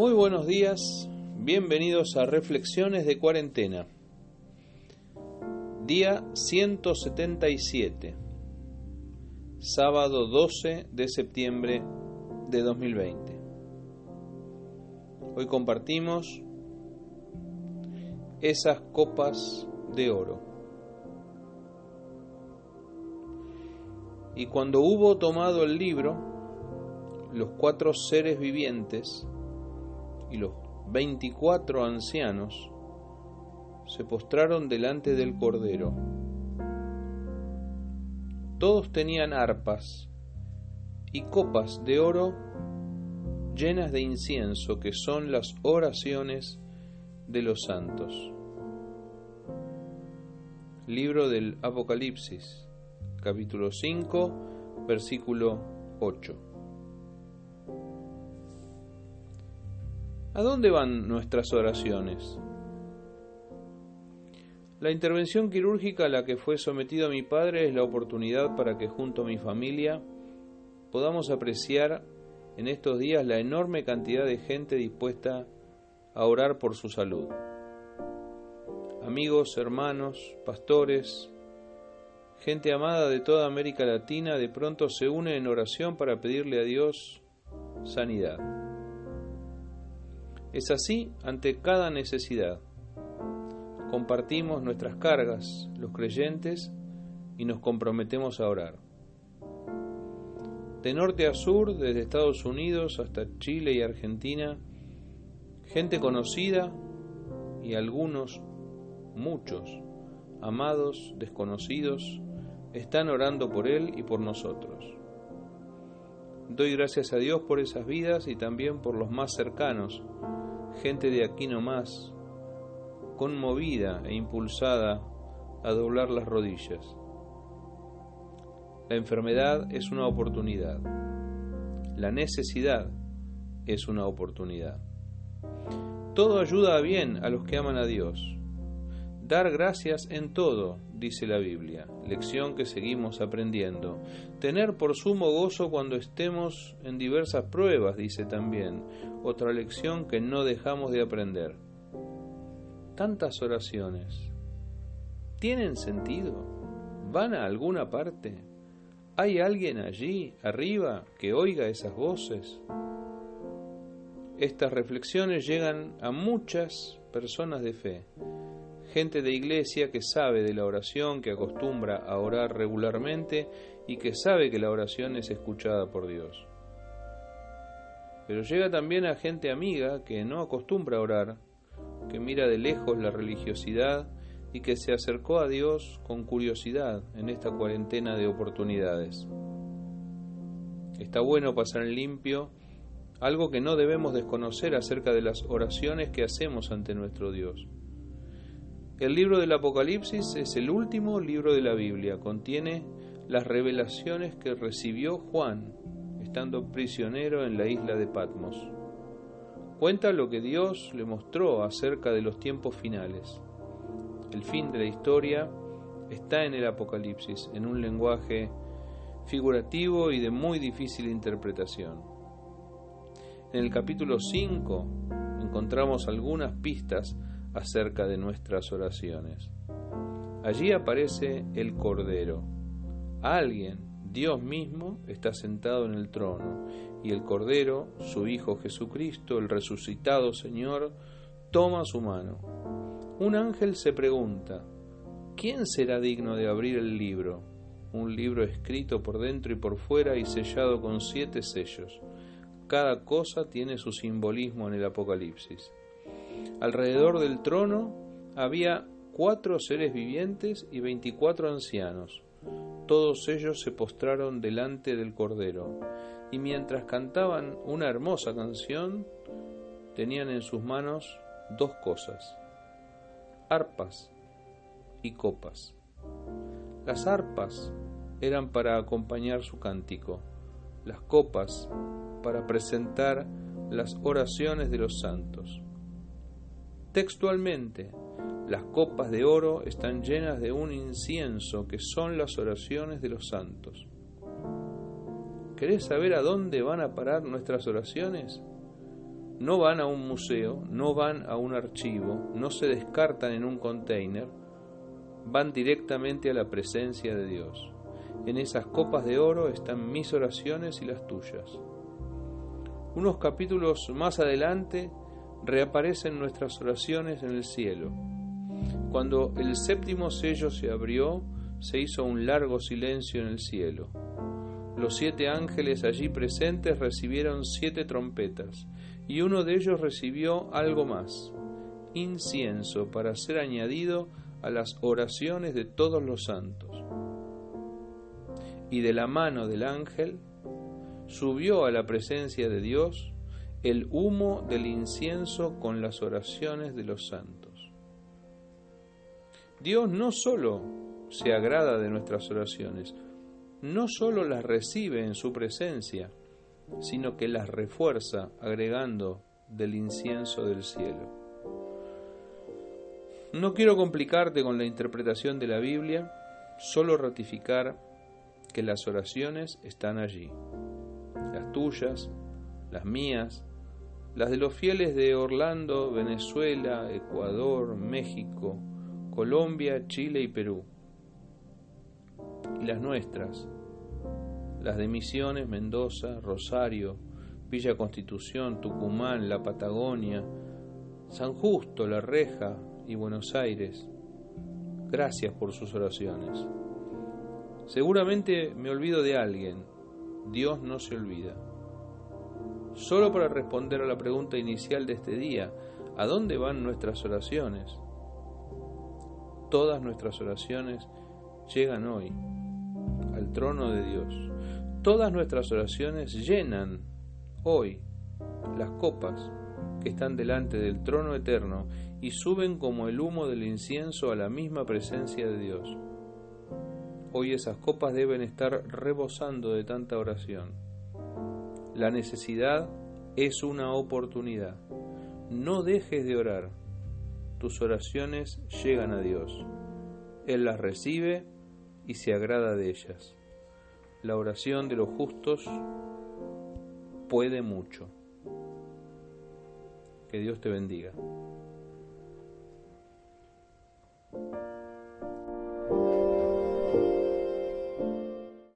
Muy buenos días, bienvenidos a Reflexiones de Cuarentena. Día 177, sábado 12 de septiembre de 2020. Hoy compartimos esas copas de oro. Y cuando hubo tomado el libro, los cuatro seres vivientes y los veinticuatro ancianos se postraron delante del Cordero. Todos tenían arpas y copas de oro llenas de incienso, que son las oraciones de los santos. Libro del Apocalipsis, capítulo 5, versículo 8. ¿A dónde van nuestras oraciones? La intervención quirúrgica a la que fue sometido mi padre es la oportunidad para que junto a mi familia podamos apreciar en estos días la enorme cantidad de gente dispuesta a orar por su salud. Amigos, hermanos, pastores, gente amada de toda América Latina de pronto se une en oración para pedirle a Dios sanidad. Es así ante cada necesidad. Compartimos nuestras cargas, los creyentes, y nos comprometemos a orar. De norte a sur, desde Estados Unidos hasta Chile y Argentina, gente conocida y algunos, muchos, amados, desconocidos, están orando por Él y por nosotros. Doy gracias a Dios por esas vidas y también por los más cercanos, gente de aquí nomás, conmovida e impulsada a doblar las rodillas. La enfermedad es una oportunidad. La necesidad es una oportunidad. Todo ayuda bien a los que aman a Dios. Dar gracias en todo, dice la Biblia, lección que seguimos aprendiendo. Tener por sumo gozo cuando estemos en diversas pruebas, dice también, otra lección que no dejamos de aprender. Tantas oraciones. ¿Tienen sentido? ¿Van a alguna parte? ¿Hay alguien allí, arriba, que oiga esas voces? Estas reflexiones llegan a muchas personas de fe, gente de iglesia que sabe de la oración, que acostumbra a orar regularmente y que sabe que la oración es escuchada por Dios. Pero llega también a gente amiga que no acostumbra a orar, que mira de lejos la religiosidad y que se acercó a Dios con curiosidad en esta cuarentena de oportunidades. Está bueno pasar en limpio algo que no debemos desconocer acerca de las oraciones que hacemos ante nuestro Dios. El libro del Apocalipsis es el último libro de la Biblia, contiene las revelaciones que recibió Juan estando prisionero en la isla de Patmos. Cuenta lo que Dios le mostró acerca de los tiempos finales. El fin de la historia está en el Apocalipsis, en un lenguaje figurativo y de muy difícil interpretación. En el capítulo 5 encontramos algunas pistas acerca de nuestras oraciones. Allí aparece el Cordero. Alguien, Dios mismo, está sentado en el trono y el Cordero, su Hijo Jesucristo, el resucitado Señor, toma su mano. Un ángel se pregunta, ¿quién será digno de abrir el libro? Un libro escrito por dentro y por fuera y sellado con siete sellos cada cosa tiene su simbolismo en el Apocalipsis. Alrededor del trono había cuatro seres vivientes y veinticuatro ancianos. Todos ellos se postraron delante del Cordero, y mientras cantaban una hermosa canción, tenían en sus manos dos cosas, arpas y copas. Las arpas eran para acompañar su cántico, las copas para presentar las oraciones de los santos. Textualmente, las copas de oro están llenas de un incienso que son las oraciones de los santos. ¿Querés saber a dónde van a parar nuestras oraciones? no van a un museo, no van a un archivo, no se descartan en un container, van directamente a la presencia de Dios. En esas copas de oro están mis oraciones y las tuyas. Unos capítulos más adelante reaparecen nuestras oraciones en el cielo. Cuando el séptimo sello se abrió, se hizo un largo silencio en el cielo. Los siete ángeles allí presentes recibieron siete trompetas, y uno de ellos recibió algo más, incienso para ser añadido a las oraciones de todos los santos. Y de la mano del ángel subió a la presencia de Dios el humo del incienso con las oraciones de los santos. Dios no solo se agrada de nuestras oraciones, no solo las recibe en su presencia, sino que las refuerza agregando del incienso del cielo. No quiero complicarte con la interpretación de la Biblia, solo ratificar que las oraciones están allí, las tuyas, las mías, las de los fieles de Orlando, Venezuela, Ecuador, México, Colombia, Chile y Perú, y las nuestras, las de Misiones, Mendoza, Rosario, Villa Constitución, Tucumán, La Patagonia, San Justo, La Reja y Buenos Aires. Gracias por sus oraciones. Seguramente me olvido de alguien. Dios no se olvida. Solo para responder a la pregunta inicial de este día, ¿a dónde van nuestras oraciones? Todas nuestras oraciones llegan hoy al trono de Dios. Todas nuestras oraciones llenan hoy las copas que están delante del trono eterno y suben como el humo del incienso a la misma presencia de Dios. Hoy esas copas deben estar rebosando de tanta oración. La necesidad es una oportunidad. No dejes de orar. Tus oraciones llegan a Dios. Él las recibe y se agrada de ellas. La oración de los justos puede mucho. Que Dios te bendiga.